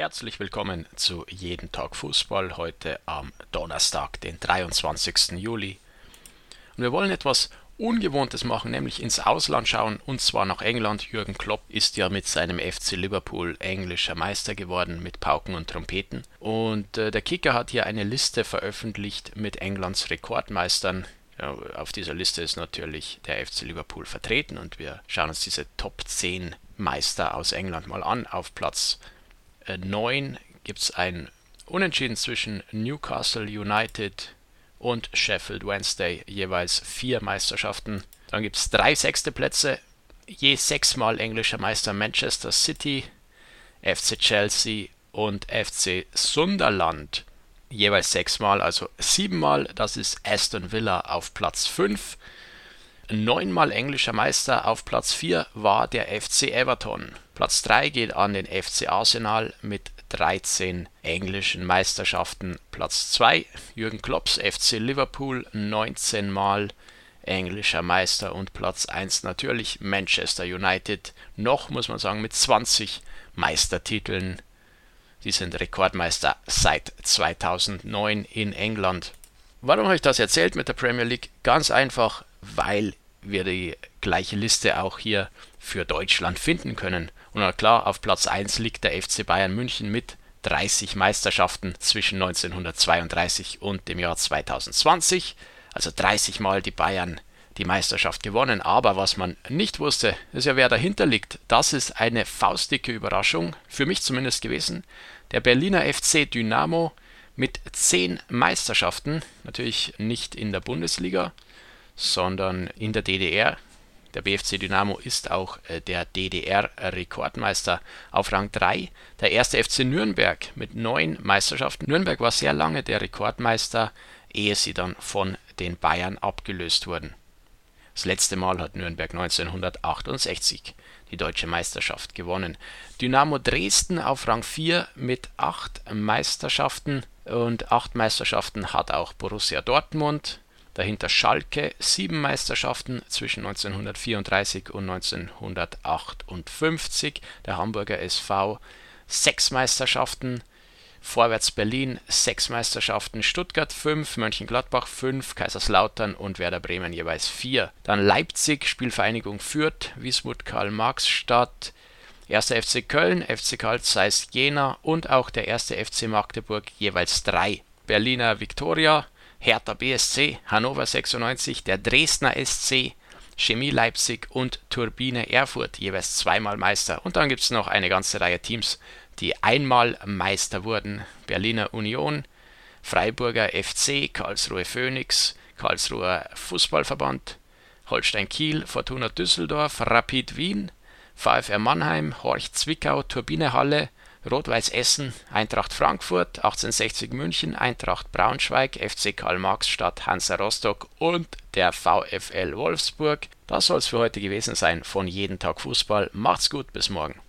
Herzlich willkommen zu Jeden Tag Fußball heute am Donnerstag, den 23. Juli. Und wir wollen etwas Ungewohntes machen, nämlich ins Ausland schauen und zwar nach England. Jürgen Klopp ist ja mit seinem FC Liverpool englischer Meister geworden mit Pauken und Trompeten. Und äh, der Kicker hat hier eine Liste veröffentlicht mit Englands Rekordmeistern. Ja, auf dieser Liste ist natürlich der FC Liverpool vertreten und wir schauen uns diese Top 10 Meister aus England mal an. Auf Platz 9 gibt es ein Unentschieden zwischen Newcastle United und Sheffield Wednesday, jeweils vier Meisterschaften. Dann gibt es drei sechste Plätze, je sechsmal englischer Meister Manchester City, FC Chelsea und FC Sunderland jeweils sechsmal, also siebenmal. Das ist Aston Villa auf Platz 5. Neunmal englischer Meister auf Platz 4 war der FC Everton. Platz 3 geht an den FC Arsenal mit 13 englischen Meisterschaften. Platz 2 Jürgen Klopps FC Liverpool 19 Mal englischer Meister und Platz 1 natürlich Manchester United. Noch muss man sagen mit 20 Meistertiteln die sind Rekordmeister seit 2009 in England. Warum habe ich das erzählt mit der Premier League? Ganz einfach, weil wir die gleiche Liste auch hier für Deutschland finden können. Und klar, auf Platz 1 liegt der FC Bayern München mit 30 Meisterschaften zwischen 1932 und dem Jahr 2020. Also 30 Mal die Bayern die Meisterschaft gewonnen. Aber was man nicht wusste, ist ja, wer dahinter liegt. Das ist eine faustdicke Überraschung, für mich zumindest gewesen. Der Berliner FC Dynamo mit 10 Meisterschaften, natürlich nicht in der Bundesliga, sondern in der DDR. Der BFC Dynamo ist auch äh, der DDR-Rekordmeister auf Rang 3. Der erste FC Nürnberg mit neun Meisterschaften. Nürnberg war sehr lange der Rekordmeister, ehe sie dann von den Bayern abgelöst wurden. Das letzte Mal hat Nürnberg 1968 die deutsche Meisterschaft gewonnen. Dynamo Dresden auf Rang 4 mit acht Meisterschaften und acht Meisterschaften hat auch Borussia Dortmund. Dahinter Schalke sieben Meisterschaften zwischen 1934 und 1958. Der Hamburger SV sechs Meisterschaften Vorwärts Berlin sechs Meisterschaften, Stuttgart fünf, Mönchengladbach fünf, Kaiserslautern und Werder Bremen jeweils vier. Dann Leipzig, Spielvereinigung Fürth, Wismut Karl-Marx-Stadt, 1. FC Köln, FC Karl Zeiss Jena und auch der 1. FC Magdeburg jeweils drei. Berliner Viktoria, Hertha BSC, Hannover 96, der Dresdner SC, Chemie Leipzig und Turbine Erfurt jeweils zweimal Meister. Und dann gibt es noch eine ganze Reihe Teams, die einmal Meister wurden. Berliner Union, Freiburger FC, Karlsruhe Phoenix, Karlsruher Fußballverband, Holstein Kiel, Fortuna Düsseldorf, Rapid Wien, VfR Mannheim, Horch Zwickau, Turbine Halle, Rot-Weiß Essen, Eintracht Frankfurt, 1860 München, Eintracht Braunschweig, FC Karl-Marx-Stadt, Hansa Rostock und der VfL Wolfsburg. Das soll es für heute gewesen sein von Jeden Tag Fußball. Macht's gut, bis morgen.